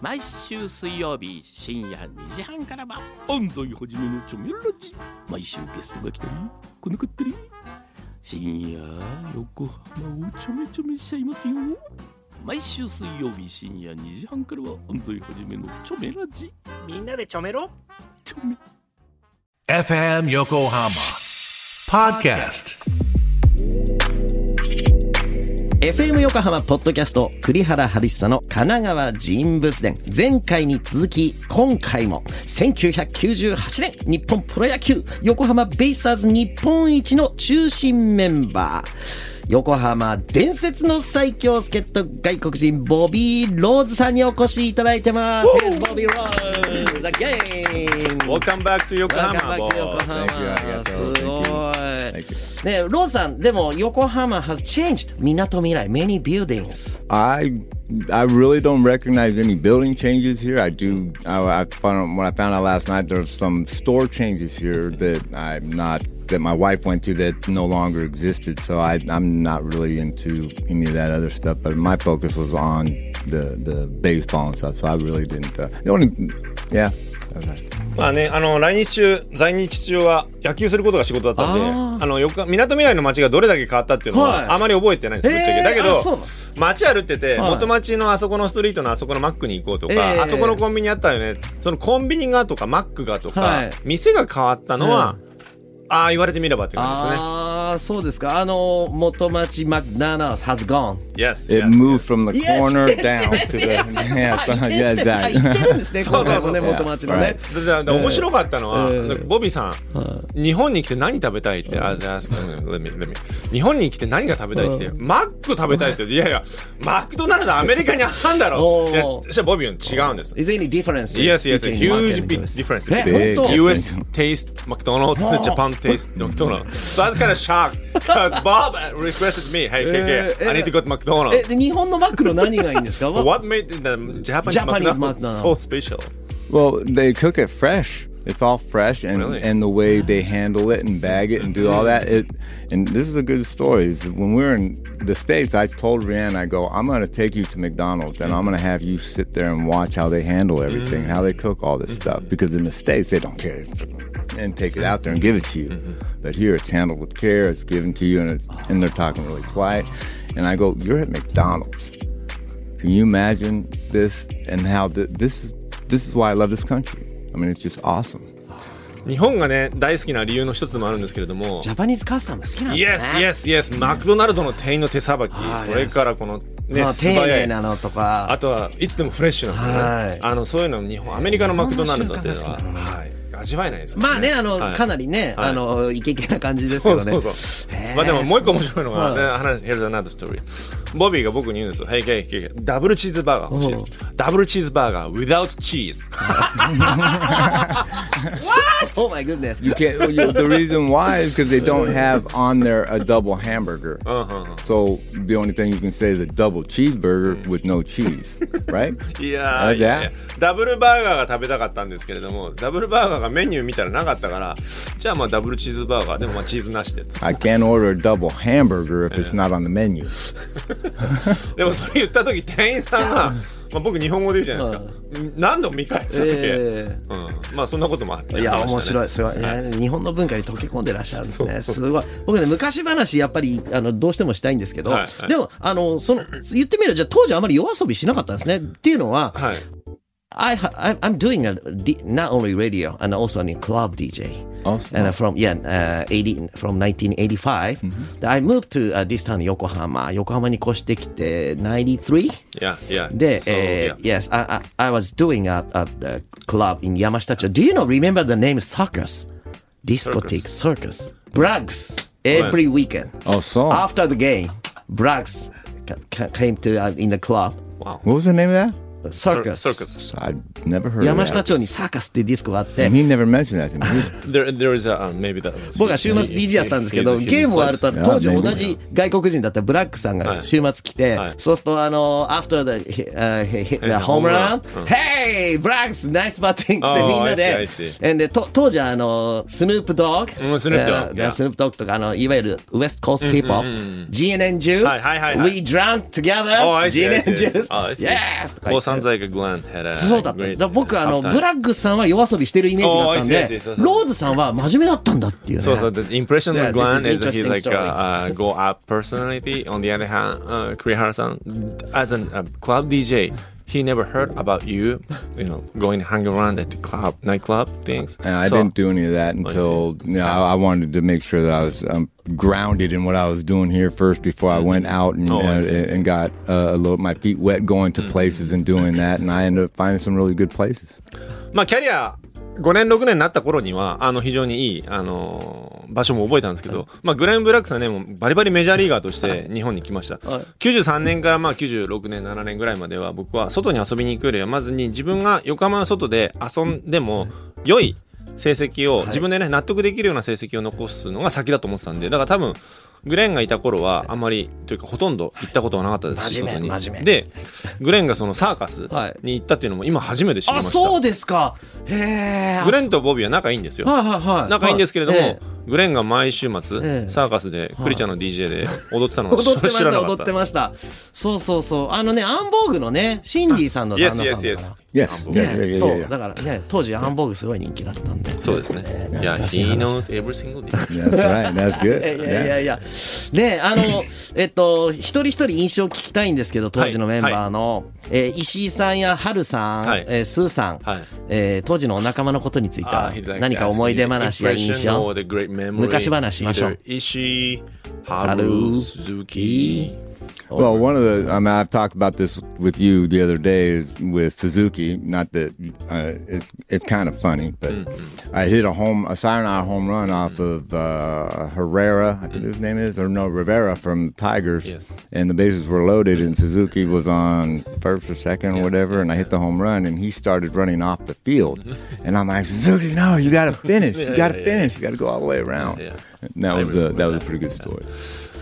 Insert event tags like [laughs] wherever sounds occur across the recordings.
毎週水曜日深夜2時半からは安西はじめのチョメラジ。毎週ゲストが来たり来なかったり。深夜横浜をちょめちょめしちゃいますよ。毎週水曜日深夜2時半からは安西はじめのチョメラジ。みんなでちょめろ。チョメ。FM Yokohama Podcast. FM 横浜ポッドキャスト栗原春久の神奈川人物伝。前回に続き今回も1998年日本プロ野球横浜ベイスターズ日本一の中心メンバー。横浜伝説の最強助っ人外国人ボビー・ローズさんにお越しいただいてます Yes, ボビー・ローズ again Welcome back to Yokohama. Welcome back to 横浜。とす.ごい。ね、ローズさん、でも横浜 has changed みなとみらい many buildings. I I really don't recognize any building changes here. I do. I, I found when I found out last night there's some store changes here that I'm not that my wife went to that no longer existed. So I I'm not really into any of that other stuff. But my focus was on the the baseball and stuff. So I really didn't. Uh, the only yeah. まあね、あの来日中在日中は野球することが仕事だったんでああのよく港未来の街がどれだけ変わったっていうのは、はいあまり覚えてないんですぶっちゃけ、えーだけど街歩ってて、はい元町のあそこのストリートのあそこのマックに行こうとか、えーあそこのコンビニあったよねそのコンビニがとかマックがとか、はい店が変わったのは、ああ言われてみればって感じですね。ああ、そうですか。あの、元町マクダナー has gone. Yes, It moved from the corner down to the yes. yeah, yeah exactly. 行ってるんですね、そうそうそうね、元町のね。だだだ面白かったのは、えーボビーさん、日本に来て何食べたいって、あ、じゃあ、let me- let me 日本に来て何が食べたいって、マック食べたいって、いやいや、マクドナルドアメリカにあったんだろおーいや、そしたらボビーは違うんです。Is there any difference? Yes, yes, a huge big difference. US taste McDonald's, Japan taste McDonald's. So was kind of shocked because Bob requested me, hey, Eh, KK, I need to go to え、 McDonald's. で日本のマックの何がいいんですか So what made the Japanese, Japanese McDonald's McDonald's. so special? Well, they cook it fresh. It's all fresh, and Really? and the way they handle it and bag it and do all that. It and this is a good story. Is when we were in the states, I told Rianne, I go, I'm going to take you to McDonald's, and I'm going to have you sit there and watch how they handle everything, how they cook all this stuff. Because in the states, they don't care And take it out there and give it to you, but here it's handled with care. It's given to you, and it's, and they're talking really quiet. And I go, you're at McDonald's. Can you imagine this and how th- this is this is why I love this country. I mean, it's just awesome. 日本がね、大好きな理由の一つでもあるんですけれどもジ、ャパニーズカスタム好きなんです Yes, ね。yes, yes. マクドナルドの店員の手さばき、はいそれからこのね、まあ。丁寧なのとか。あとはいつでもフレッシュなんですよね。はいあのそういうの日本アメリカのマクドナルドっていうのは、はい、味わえないですよね。まあね、あの、はいかなりね、はいあの、イケイケな感じですけどね。そうそうそう。へーまあでももう一個面白いのが、はいね話 Here's another story. ボビーが僕に言うんですよ。Hey, hey, hey, hey, ダブルチーズバーガー欲しうんい。ダブルチーズバーガー without cheese. [laughs] Oh my goodness. You can't. you- the reason why is because they don't have on there a double hamburger. So the only thing you can say is a double cheeseburger with no cheese, right? いやあーいやいやじダブルバーガーが食べたかったんですけれども、ダブルバーガーがメニュー見たらなかったから、じゃあまあダブルチーズバーガーでもまあチーズなしでと。I can't order a double hamburger if it's not on the menu. でもそれ言った時店員さんが、まあ僕日本語で言うじゃないですか。何度も見返すわけ。えうん、まあそんなこともあって。いや、面い。白い、すごい、ね。日本の文化に溶け込んでらっしゃるんですね。すごい。僕ね、昔話、やっぱり、あの、どうしてもしたいんですけど、はいはいでも、あの、その、言ってみれば、じゃあ当時あまり夜遊びしなかったんですね。っていうのは、はい。I, I I'm doing a D, not only radio and also a club DJ. Awesome. And uh, from yeah, uh, 80 from 1985, I moved to uh, this town 横浜。横浜に越してきて93. Yeah, yeah. で、 So, え yeah. ー yes, I, I, I was doing at, at the club in 山下町. Do you know, remember the name Circus? Discotheque Circus. Braggs every weekend. Oh, so After the game, Braggs ca- ca- came to uh, in the club. what was the name of that? サーカス。山下町にサーカスっていうディスクがあって。僕は週末 DJ やったんですけど、ゲームをあると当時同じ外国人だったブラックさんが週末来て、そうするとあの、after the home run, hey, ブラックス、ナイスバッティングってみんなで、当時はスヌープドッグ、スヌープドッグとか、いわゆるウエストコースヒップホップ、GNN Juice, we drank together, GNN Juice, yes! Sounds like Glenn had a そうだった。だ僕、あの.ブラッグさんは夜遊びしてるイメージがあったん Oh, でローズさんは真面目だったんだっていうね。そうそう、the impression of Glenn is he's like a, uh, go up personality. On the other hand, uh, Kurihara-san, as an, a club DJ, he never heard about you, you know, going hang around at the club, nightclub things. And I So- didn't do any of that until you know, I, I wanted to make sure that I was um, grounded in what I was doing here first before I went out and Oh, I uh, see, I see. and got uh, a little my feet wet going to places and doing that, and I ended up finding some really good places. まあ、キャリア 5年、6年になった頃には、あの、非常にいい、あのー場所も覚えたんですけど、まあ、グレン・ブラックさんね、もうバリバリメジャーリーガーとして日本に来ました。93年からまあ96年、7年ぐらいまでは僕は外に遊びに行くよりは、まずに自分が横浜の外で遊んでも良い成績を、自分でね、納得できるような成績を残すのが先だと思ってたんで、だから多分、グレンがいた頃はあんまりというかほとんど行ったことはなかったですし外に真面目でグレンがそのサーカスはいに行ったっていうのも今初めて知りまあ、したそうですか。へえ。グレンとボビーは仲いいんですよ。はいはいはい。仲いいんですけれども、ええグレンが毎週末、ええサーカスでクリちゃんの DJ で踊ってたのを [laughs] 踊ってま知した、踊らなかっ。てました。そうそうそう。あのね、アンボーグのね、シンディさんの旦那さんだ yes. から。ねそう.だからね当時アンボーグすごい人気だったんでそうですね。いや、he 話 knows every single. [laughs] That's right. That's good. いやいやいやいやねあのえっと一人一人印象聞きたいんですけど当時のメンバーの、えー石井さんや春さん、はいえースーさん、はいえー当時のお仲間のことについては Ah, 何か思い出話や印象？昔話。しましょう。Either Ishii, Haru, Haru, Suzuki. Well, one of the, I mean, I've talked about this with you the other day is with Suzuki. Not that uh, it's it's kind of funny, but I hit a home, a sayonara home run off of uh, Herrera, I think his name is, or no, Rivera from Tigers, Yes. and the bases were loaded, and Suzuki was on first or second or whatever, and I hit the home run, and he started running off the field, and I'm like, Suzuki, no, you got to [laughs] finish, you got to yeah, finish, you got to go all the way around. Yeah. And that I was a, that was remember a pretty good story.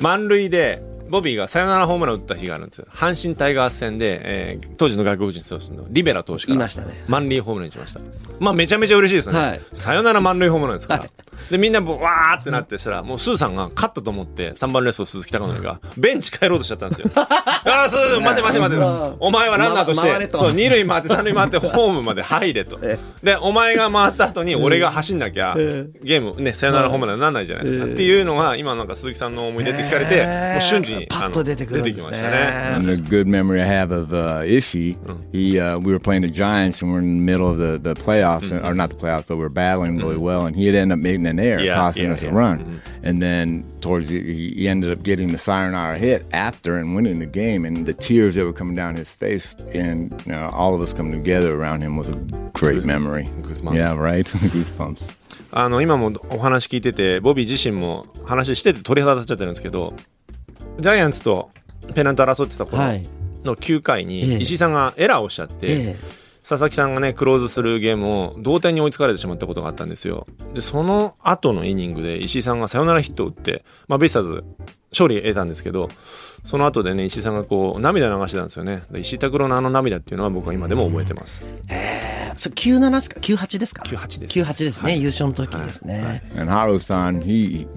満塁で、 ボビーがサヨナラホームランを打った日があるんですよ。阪神タイガース戦で、えー当時の外国人投手のリベラ投手からいましたね満塁ホームランにしました。まあめちゃめちゃ嬉しいですね。はいサヨナラ満塁ホームランですから。はいで、みんなもうわーってなってしたら、もうスーさんが勝ったと思って、3番レフト鈴木貴則が、ベンチ帰ろうとしちゃったんですよ。[laughs] ああ、そう待て待て待て。お前はランナーとして、そう、二塁回って三塁回ってホームまで入れと。で、お前が回った後に俺が走んなきゃ、ゲームね、サヨナラホームランにならないじゃないですか。っていうのが、今なんか鈴木さんの思い出って聞かれて、もう瞬時に、パッあのと出てくるんですね。出てきましたね。And the good memory I have of uh, Ishii, he uh, we were playing the Giants and we're in the middle of the, the playoffs, or not the playoffs, but we are battling really well. And he had ended up making an error, Yeah, costing yeah, us yeah. a run. And then towards the, he ended up getting the sayonara hit after and winning the game. And the tears that were coming down his face, and you know, all of us coming together around him was a great memory. goosebumps. Yeah, right. Goosebumps. あの、今もお話聞いてて、ボビー自身も話してて鳥肌立っちゃってるんですけど、ジャイアンツとペナント争ってた頃はいの9回ええに、石井さんがエラーをしちゃって、え佐々木さんがね、クローズするゲームを同点に追いつかれてしまったことがあったんですよ。で、その後のイニングで石井さんがサヨナラヒットを打って、まあ、ベイスターズ勝利得たんですけど、その後でね、石井さんがこう、涙流してたんですよね。石井拓郎のあの涙っていうのは僕は今でも覚えてます。れ97ですか98ですか98です98ですね、優勝の時ですね、 And Haru-san, he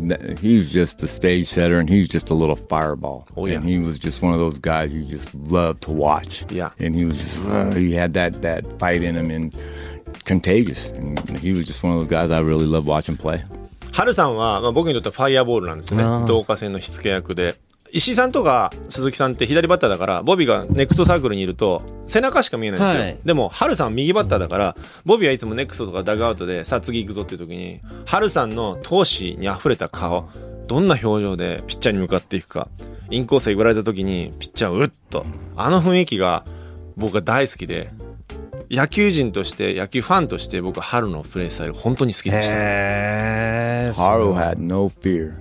he's just a stage setter, and he's just a little fireball. Oh, yeah. And he was just one of those guys you just love to watch. Yeah. And he was just uh, he had that that fight in him and contagious. And he was just one of those guys I really love watching play. ハルさんは、まあ、僕にとってはファイアボールなんですよあーね。導火線の火付け役で。 石井さんとか鈴木さんって左バッターだから、ボビーがネクストサークルにいると、背中しか見えないんですよ。はいでも、ハルさんは右バッターだから、ボビーはいつもネクストとかダグアウトで、さあ次行くぞっていう時に、ハルさんの闘志に溢れた顔、どんな表情でピッチャーに向かっていくか、インコースへ言われた時に、ピッチャーをうっと、あの雰囲気が僕は大好きで、野球人として野球ファンとして僕は春のプレースタイル本当に好きでした。ハル had no fear.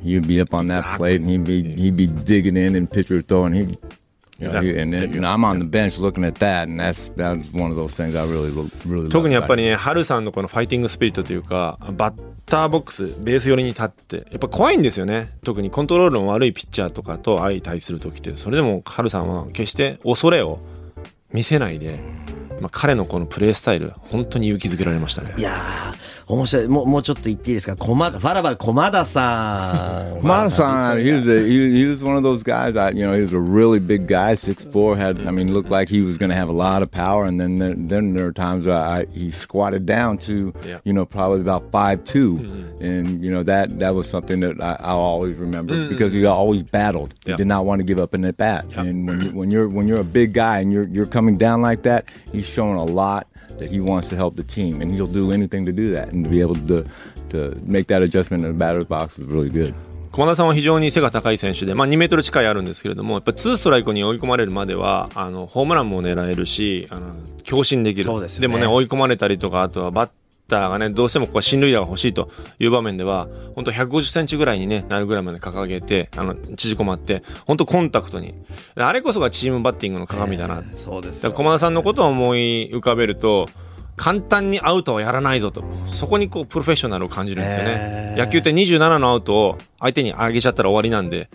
特にやっぱりね、ハルさんのこのファイティングスピリットというか、バッターボックス、ベース寄りに立って、やっぱ怖いんですよね、特にコントロールの悪いピッチャーとかと相対するとって、それでもハルさんは決して恐れを見せないで、まあ、彼のこのプレースタイル、本当に勇気づけられましたねい。やー面白い。もう、もうちょっと言っていいですか駒田、ファラバ駒田さん。 Mata-san, [laughs] he was a, he, he was one of those guys. I, you know, he was a really big guy, six four. Had I mean, looked like he was going to have a lot of power. And then there, then there were times I, I he squatted down to, Yeah. you know, probably about five and you know that that was something that I, I'll always remember because he always battled. He Yeah. did not want to give up in at bat. Yeah. And when you, when you're when you're a big guy and you're you're coming down like that, he's showing a lot that he wants to help the team, and he'll do anything to do that. And to be able to to make that adjustment in the batter's box was really good. 駒田さんは非常に背が高い選手で、まあ、2メートル近いあるんですけれどもやっぱ2ストライクに追い込まれるまではあのホームランも狙えるしあの強振できるそうでねもね追い込まれたりとかあとはバッターがねどうしてもここは進塁打が欲しいという場面では本当150センチぐらいに、ね、なるぐらいまで掲げてあの縮こまって本当コンタクトに。あれこそがチームバッティングの鏡だな、そうですよだから駒田さんのことを思い浮かべると簡単にアウトはやらないぞと。そこにこうプロフェッショナルを感じるんですよね、野球って27のアウトを相手に上げちゃったら終わりなんで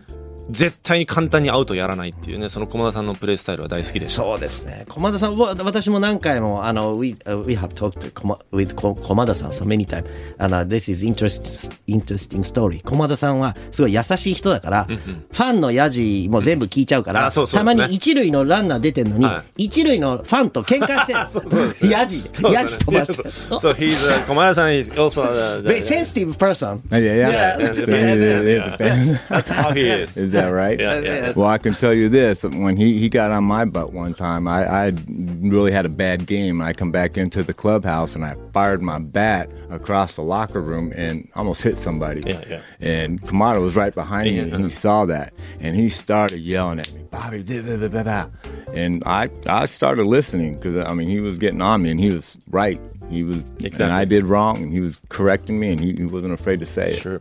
絶対に簡単にアウトやらないっていうねその駒田さんのプレースタイルは大好きでしたそうですね。駒田さん、わ私も何回も、あの、we, uh, we have talked to 駒 with こ駒田さん so many times. あの、this is interesting, interesting story. 駒田さんはすごい優しい人だから、ファンのヤジも全部聞いちゃうから、あそうそうたですねまに一塁のランナー出てんのに、は一塁のファンと喧嘩してるん [laughs] ですよ。ヤジで。ヤジ飛ばして。そうそう he's a 駒田さん is also a, Very sensitive person. Yeah, yeah. Yeah, yeah. yeah, yeah. that's how he is Is that right? [laughs] Yeah, yeah. Well, I can tell you this: when he, he got on my butt one time, I, I really had a bad game. I come back into the clubhouse and I fired my bat across the locker room and almost hit somebody. Yeah, yeah. And Kamada was right behind me, Yeah. and he saw that, and he started yelling at me, Bobby, da, da, da, da, da." and I I started listening because I mean he was getting on me, and he was right. He was, and Exactly. I did wrong, and he was correcting me, and he, he wasn't afraid to say it. Sure.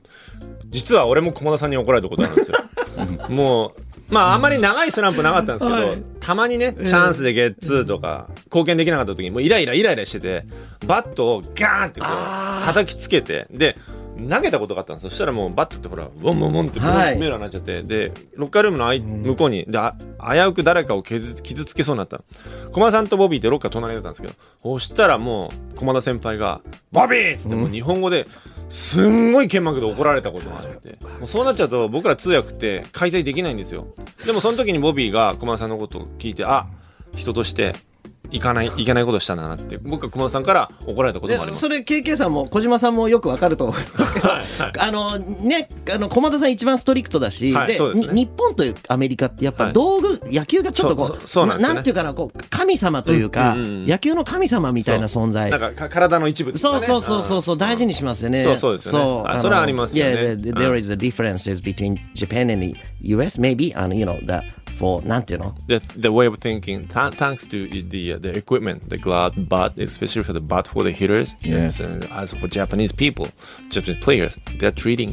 実は俺も駒田さんに怒られたことあるんですよ [laughs] もうまああんまり長いスランプなかったんですけど、たまにねチャンスでゲッツーとか貢献できなかった時にもうイライライライラしててバットをガーンってこう叩きつけてで投げたことがあったんですよ。そしたらもうバットってほらウォンウォンウォンってメはい。ーラーになっちゃってでロッカールームのあい向こうにであ危うく誰かを傷傷つけそうになったの。駒田さんとボビーってロッカー隣だったんですけどそしたらもう駒田先輩が「ボビー!」っつってもう日本語ですんごい剣幕で怒られたことがあって。もうそうなっちゃうと僕ら通訳って開催できないんですよ。でもその時にボビーが駒田さんのことを聞いてあ人としていかないいけないことしたんだなって僕は駒田さんから怒られたことでもあります。それ KK さんも小島さんもよくわかると思いますけど、あのねあの駒田さん一番ストリクトだし、はいですね。に日本とアメリカってやっぱはい。道具、野球がちょっとこそううそうなんね。なんていうかなこう神様というか、うんうんうん。野球の神様みたいな存在。なんかか体の一部ね。そうそうそうそうそう大事にしますよね。そうそうですよね。それはありますよね。Yeah, there is a differences between Japan and the US maybe and you know the for なんていうの？The, the way of thinking th- thanks to the uh, the equipment the glove bat especially for the bat for the hitters Yeah. it's, uh, as for japanese people japanese players they're treating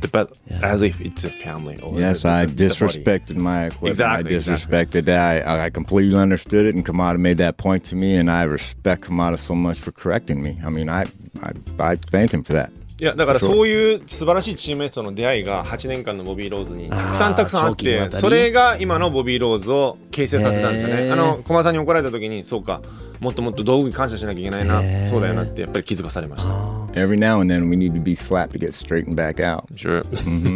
the bat as if it's a family or Yes, the, I the- the disrespected my equipment. Exactly, I disrespected that. I, I completely understood it, and Kamada made that point to me, and I respect Kamada so much for correcting me. I mean, I I, I thank him for that. いやだからそういう素晴らしいチームメイトとの出会いが8年間のボビー・ローズにたくさんたくさんあってそれが今のボビー・ローズを形成させたんですよね。あの駒さんに怒られた時にそうかもっともっと道具に感謝しなきゃいけないな。そうだよなってやっぱり気づかされました Every now and then, we need to be slapped to get straightened back out. Sure.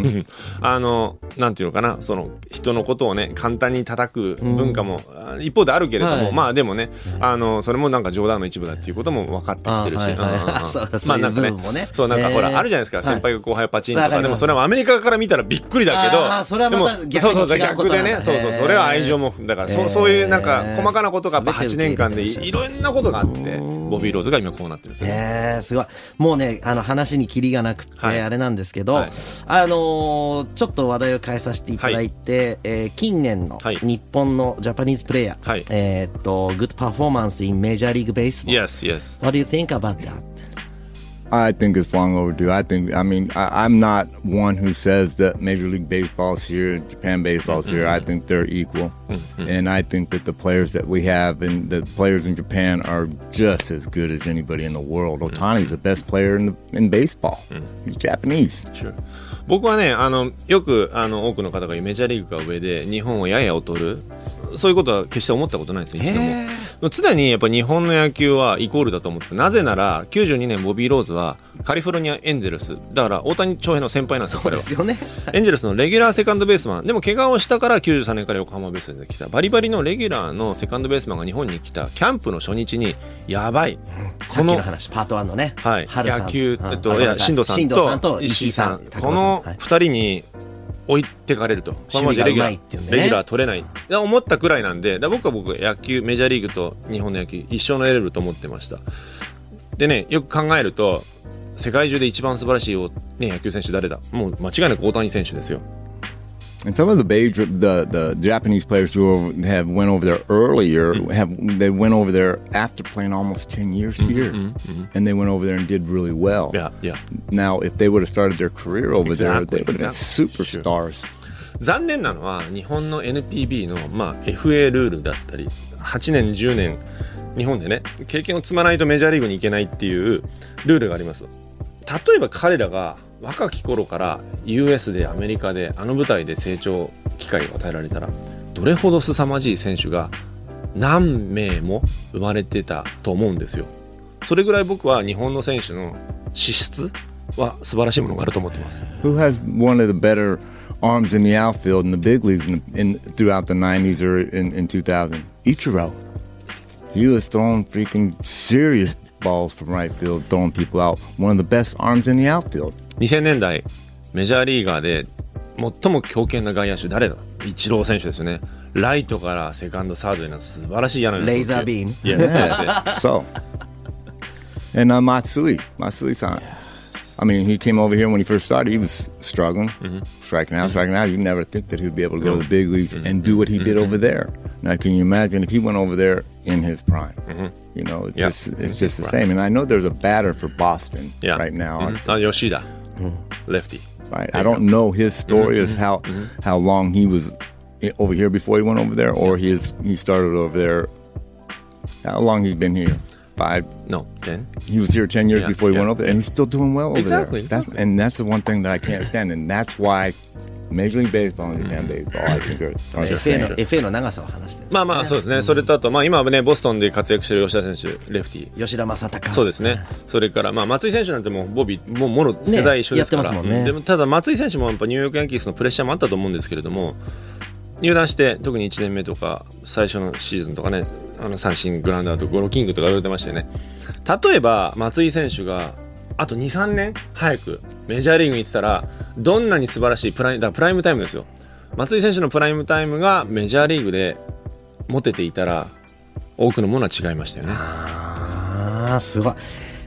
[laughs] あのなんていうのかな？その人のことをね簡単に叩く文化も、あ一方であるけれども、はい。まあでもねあのそれもなんか冗談の一部だっていうことも分かってきてるし、まあなんかねそうなんかほら、あるじゃないですか、はい。先輩が後輩をパチンとか。でもそれはアメリカから見たらびっくりだけどそれはまた逆に逆でねそうそうそれは愛情もだからそ,、へーそういうなんか細かなことがやっぱ8全て受け入れ年間でいろんなことがあってボビー・ローズが今こうなってるんですよね。えー、すごい。もうね、あの話にキリがなくて、はいあれなんですけど、はいあのーちょっと話題を変えさせていただいて、えー近年のはい日本のジャパニーズプレイヤー、はいえーっと、Good Performance in Major League Baseball. Yes, yes. What do you think about that? I think it's long overdue. I think, I mean, I, I'm not one who says that Major League Baseball's here, Japan Baseball's here. I think they're equal. And I think that the players that we have and the players in Japan are just as good as anybody in the world. Otani's the best player in, the, in baseball. He's Japanese. Sure. 僕はねあのよくあの多くの方が言うメジャーリーグが上で日本をやや劣る そういうことは決して思ったことないですよ一度も。常にやっぱ日本の野球はイコールだと思ってなぜなら92年ボビー・ローズはカリフォルニアエンゼルス。だから大谷翔平の先輩なんですよそう彼はですよね。エンジェルスのレギュラーセカンドベースマン。でも怪我をしたから93年から横浜ベースで来たバリバリのレギュラーのセカンドベースマンが日本に来たキャンプの初日にやばい。さっきの話、パート1のね。はい、野球、うんえっと、いや、進藤さんとと石井さん。このはい二人に置いてかれると。ままじゃレギュラ守備がうまいっていうんでねー、レギュラー取れない。で思ったくらいなんで、だ僕は僕、野球、メジャーリーグと日本の野球、一緒のレベルと思ってました。でね、よく考えると、世界中で一番素晴らしい、ね、野球選手誰だ？もう間違いなく大谷選手ですよ。And some of the beige, the the Japanese players who are- have went over there earlier have they went over there after playing almost ten years here, and they went over there and did really well. いや、いや。 Now, if they would have started their career over there, Exactly, they would have been exactly. superstars. 残念なのは日本の NPB の、まあ、FA ルールだったり8年10年日本でね経験を積まないとメジャーリーグに行けないっていうルールがあります例えば彼らが 若き頃から US でアメリカであの舞台で成長機会を与えられたらどれほど凄まじい選手が何名も生まれてたと思うんですよそれぐらい僕は日本の選手の資質は素晴らしいものがあると思ってます Who has one of the better arms in the outfield in the big leagues in, in throughout the '90s or in, in 2000? Ichiro. He was throwing freaking serious balls from right field, throwing people out. One of the best arms in the outfield. 2000年代メジャーリーガーで最も強肩な外野手誰だイチロー選手ですよねライトからセカンドサードへの素晴らしい柳のレーザービーム [laughs] Yes, that's it. So, and uh, Matsui, Matsui-san. I mean, he came over here when he first started. He was struggling, striking out, striking out. You never think that he'd be able to go to the big leagues and do what he did over there. Now, can you imagine if he went over there in his prime? You know, it's Yeah. just it's just the same. And I know there's a batter for Boston Yeah. right now. あ吉田 Lefty. Right. I don't know his story is how how long he was over here before he went over there, or his he started over there. How long he's been here? Five. No, then He was here ten years Yeah, before he went yeah, over there, and he's still doing well over Exactly, there. That's, exactly. and that's the one thing that I can't stand, and that's why Major League Baseball and Japan Baseball, I think, are, are the FA の same. FA の長さを話してるまあまあそうですねそれとあとまあ今はねボストンで活躍してる吉田選手レフティ吉田正尚そうですね、それから、まあ、松井選手なんてもうボビーもうもろ世代一緒ですから、やってますもんねうんでもただ松井選手もやっぱニューヨークヤンキースのプレッシャーもあったと思うんですけれども入団して特に1年目とか最初のシーズンとかねあの三振グラウンダーとゴロキングとか言われてましたよね。例えば松井選手があと23年早くメジャーリーグに行ってたらどんなに素晴らしいプライだプライムタイムですよ。松井選手のプライムタイムがメジャーリーグで持てていたら多くのものは違いましたよね。ああすごい。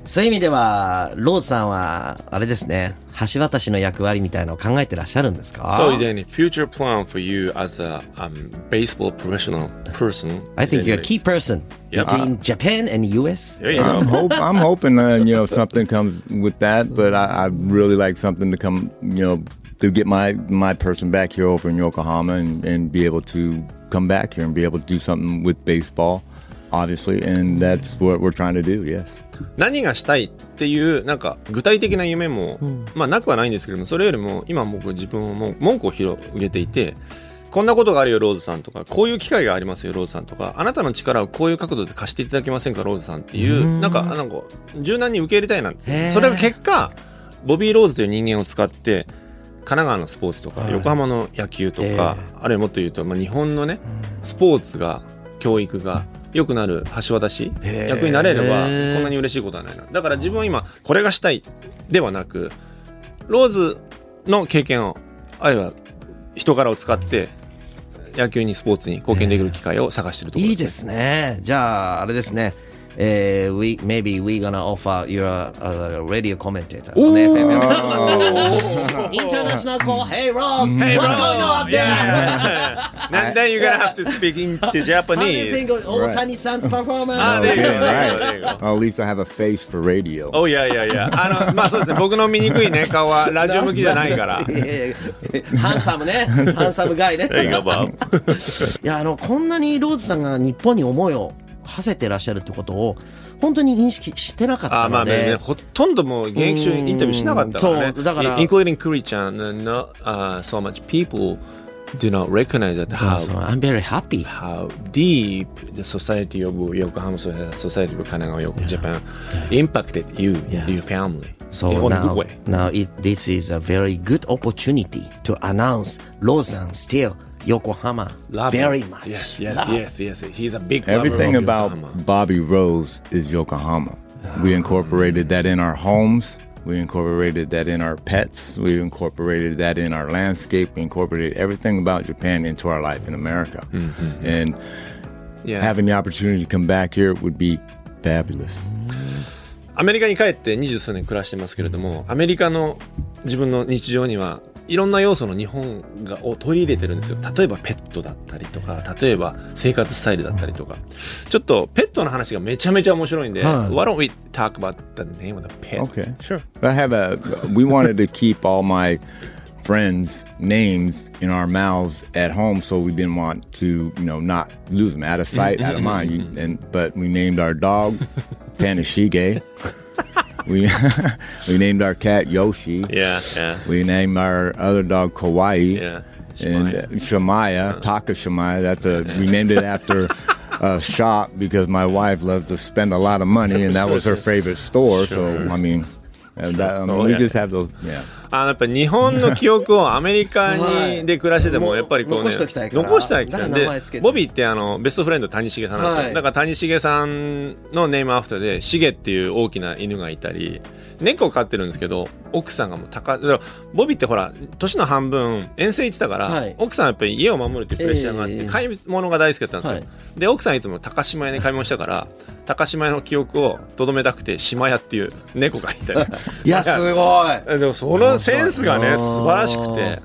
そういう意味ではローズさんはあれですね橋渡しの役割みたいなのを考えてらっしゃるんですか So is there any future plan for you as a um, baseball professional person? I think Is you're a there key person Yeah. between Japan and US There you I'm, go. hope, I'm hoping uh, you know something comes with that, but I, I really like something to come, you know, to get my my person back here over in Yokohama and, and be able to come back here and be able to do something with baseball, obviously, and that's what we're trying to do. Yes. 何がしたいっていうなんか具体的な夢も、まあなくはないんですけどもそれよりも今僕自分をもう文句を広げていてこんなことがあるよローズさんとか。こういう機会がありますよローズさんとか。あなたの力をこういう角度で貸していただけませんかローズさんっていうなんかなんか柔軟に受け入れたいなんですそれが結果ボビー・ローズという人間を使って神奈川のスポーツとか、横浜の野球とか、あるいはもっと言うと、まあ、日本のね、スポーツが教育が良くなる橋渡し？役になれればこんなに嬉しいことはないな。だから自分は今これがしたいではなくローズの経験をあるいは人柄を使って野球にスポーツに貢献できる機会を探しているところいいですね。じゃああれですね えー、we, maybe we gonna offer you a, a radio commentator on FM. International [laughs] [laughs] call. Hey Ross, Hey, what's bro. going on up there? Yeah. [laughs] And then you're gonna have to speak into How do you Japanese. think of Otani-san's performance? Ah, there you go, there you go, Right. there you go. Well, at least I have a face for radio. おいやいやいや、あの、まあそうですね、僕の醜いね、顔はラジオ向きじゃないから。いやいやいやハンサムね。ハンサムガイね。 There you go, Bob. いや、あの、こんなにローズさんが日本に思いを 馳せてらっしゃるってことを、本当に認識してなかったあまあので。ね、ほとんどもう現役中にインタビューしなかったからね。うんそうだから including クリちゃん not、uh, so much people do not recognize that how So I'm very happy. how deep the society of Yokohama society of Kanagawa Yoko, Japan impacted you Yes. your family So in now, good way. now it, this is a very good opportunity to announce Lawson still Yokohama Love very him. much. Yes, yes, Love. yes, yes. He's a big lover Everything of about Yokohama. Bobby Rose is Yokohama. We incorporated that in our homes. We incorporated that in our pets. We incorporated that in our landscape. We incorporated everything about Japan into our life in America. And Yeah. having the opportunity to come back here would be fabulous. アメリカに帰って二十数年暮らしてますけれども、アメリカの自分の日常には いろんな要素の日本がを取り入れてるんですよ。例えばペットだったりとか、例えば生活スタイルだったりとか。ちょっとペットの話がめちゃめちゃ面白いんで、はい Why don't we talk about the name of the pet? Okay. Sure. I have a. We wanted to keep all my friends' names in our mouths at home, so we didn't want to, you know, not lose them out of sight, out of mind. You, and but we named our dog Tanishige. We [laughs] we named our cat Yoshi. Yeah, yeah. We named our other dog Kawaii. Yeah. And uh, Shamaya, Taka Shamaya. That's a we named it after a shop because my wife loved to spend a lot of money, and that was her favorite store. So I mean, uh, that, I mean, Oh, we yeah. just have those. Yeah. あのやっぱ日本の記憶をアメリカはいにで暮らしてても [laughs] やっぱりこうね残しときたいから。残したいから。でボビーってあのベストフレンド谷繁さんなんですよ、はい。だから谷繁さんのネームアフターでシゲっていう大きな犬がいたり猫を飼ってるんですけど奥さんがもう高ボビーってほら年の半分遠征行ってたから、はい。奥さんはやっぱり家を守るっていうプレッシャーがあって、ええ。買い物が大好きだったんですよ、はい。で奥さんいつも高島屋で買い物したから高島屋の記憶をとどめたくて島屋っていう猫がいたり。[laughs] いや、すごい。でもそのセンスがね素晴らしくて、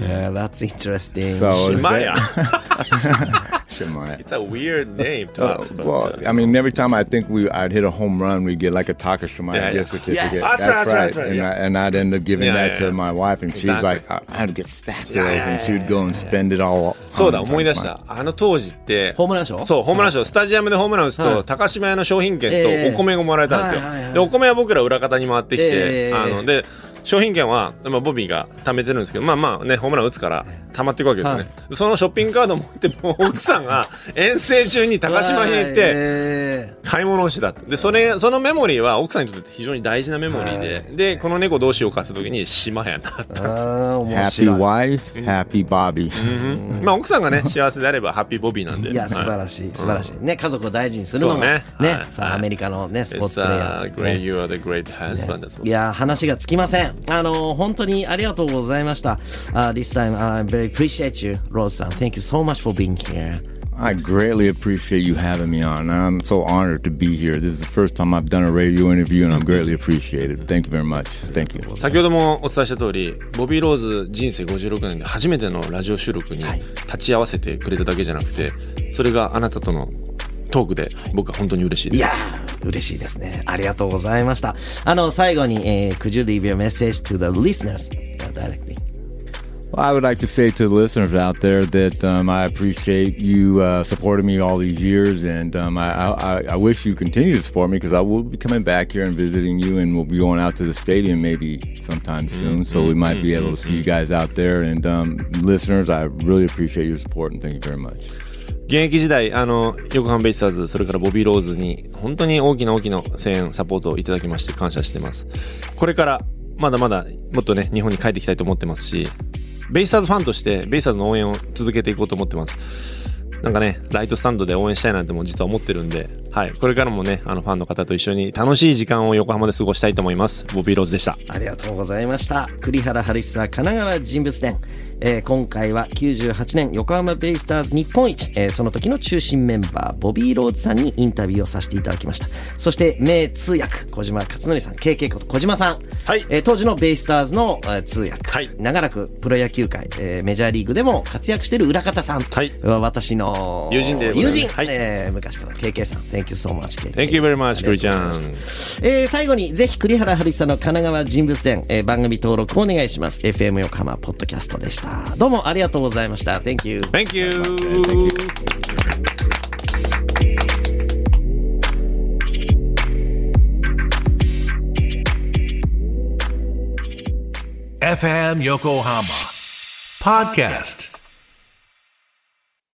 Yeah, that's interesting. So [laughs] Shimaya. Shemaya. It's a weird name to Uh, us. But, well, uh, I mean, every time I think we I'd hit a home run, we get like a Taka Shemaya Yeah, yeah. gift certificate. Yes. That's right, that's right, that's right, And, yeah. I, and I'd end up giving Yeah, that yeah, to yeah. my wife, and she's like, I, I'd get stacks of Yeah, those, yeah, and she'd go and spend it all. そうだ思い出し my- たあの当時ってホームラン賞そうホームラン賞スタジアムでホームラン打つはいと高島屋の商品券ええとお米がもらえたんですよ、でお米は僕ら裏方に回ってきて、ええあので商品券は、まあ、ボビーが貯めてるんですけどまあまあねホームラン打つから貯まっていくわけですよね、はそのショッピングカード持ってもう奥さんが遠征中に高島に行ってえ買い物をしてたでそれそのメモリーは奥さんにとって非常に大事なメモリーで、でこの猫どうしようかって時に島屋になったー、あー面 Happy 白い。wife, happy Bobby. まあ奥さんがね幸せであればハッピーボビーなんで。いや、素晴らしい、素晴らしい。ね、家族を大事にするのも、そうね。ねはい、さあ、はいアメリカのね、スポーツプレイヤー。です great ね。you are the great husband as well. いや話がつきません。あの本当にありがとうございました。Uh, this time I very appreciate you, Rose さん。Thank you so much for being here. I greatly appreciate you having me on. I'm so honored to be here. This is the first time I've done a radio interview, and I'm greatly appreciated. Thank you very much. Thank you. 先ほどもお伝えした通りボビー・ローズ人生56年で初めてのラジオ収録に立ち会わせてくれただけじゃなくてそれがあなたとのトークで僕は本当に嬉しいですいやー、嬉しいですね。ありがとうございました。あの、最後に、えー could you leave your message to the listeners uh, directly? Well, I would like to say to the listeners out there that um, I appreciate you uh, supporting me all these years, and um, I, I, I wish you continue to support me because I will be coming back here and visiting you, and we'll be going out to the stadium maybe sometime soon. So we might be able to see you guys out there. And um, listeners, I really appreciate your support, and thank you very much. 現役時代あの横浜ベイスターズそれからボビー・ローズに本当に大きな大きな声援サポートをいただきまして感謝してます。これからまだまだもっとね日本に帰ってきたいと思ってますしベイスターズファンとしてベイスターズの応援を続けていこうと思ってます。なんかねライトスタンドで応援したいなんても実は思ってるんではいこれからもねあのファンの方と一緒に楽しい時間を横浜で過ごしたいと思いますボビー・ローズでしたありがとうございました。栗原春久神奈川人物伝。えー今回は98年横浜ベイスターズ日本一、えーその時の中心メンバー、ボビー・ローズさんにインタビューをさせていただきました。そして、名通訳、小島克則さん、KK こと小島さん。はいえー当時のベイスターズの、えー通訳。はい長らくプロ野球界、えーメジャーリーグでも活躍している裏方さん。はい私の友人で友人、はいえー昔から KK さん。Thank you so much, KK. Thank you very much クリちゃんえー最後にぜひ栗原春久の神奈川人物伝、えー番組登録お願いします FM 横浜ポッドキャストでしたどうもありがとうございました Thank you Thank you FM Yokohama Podcast.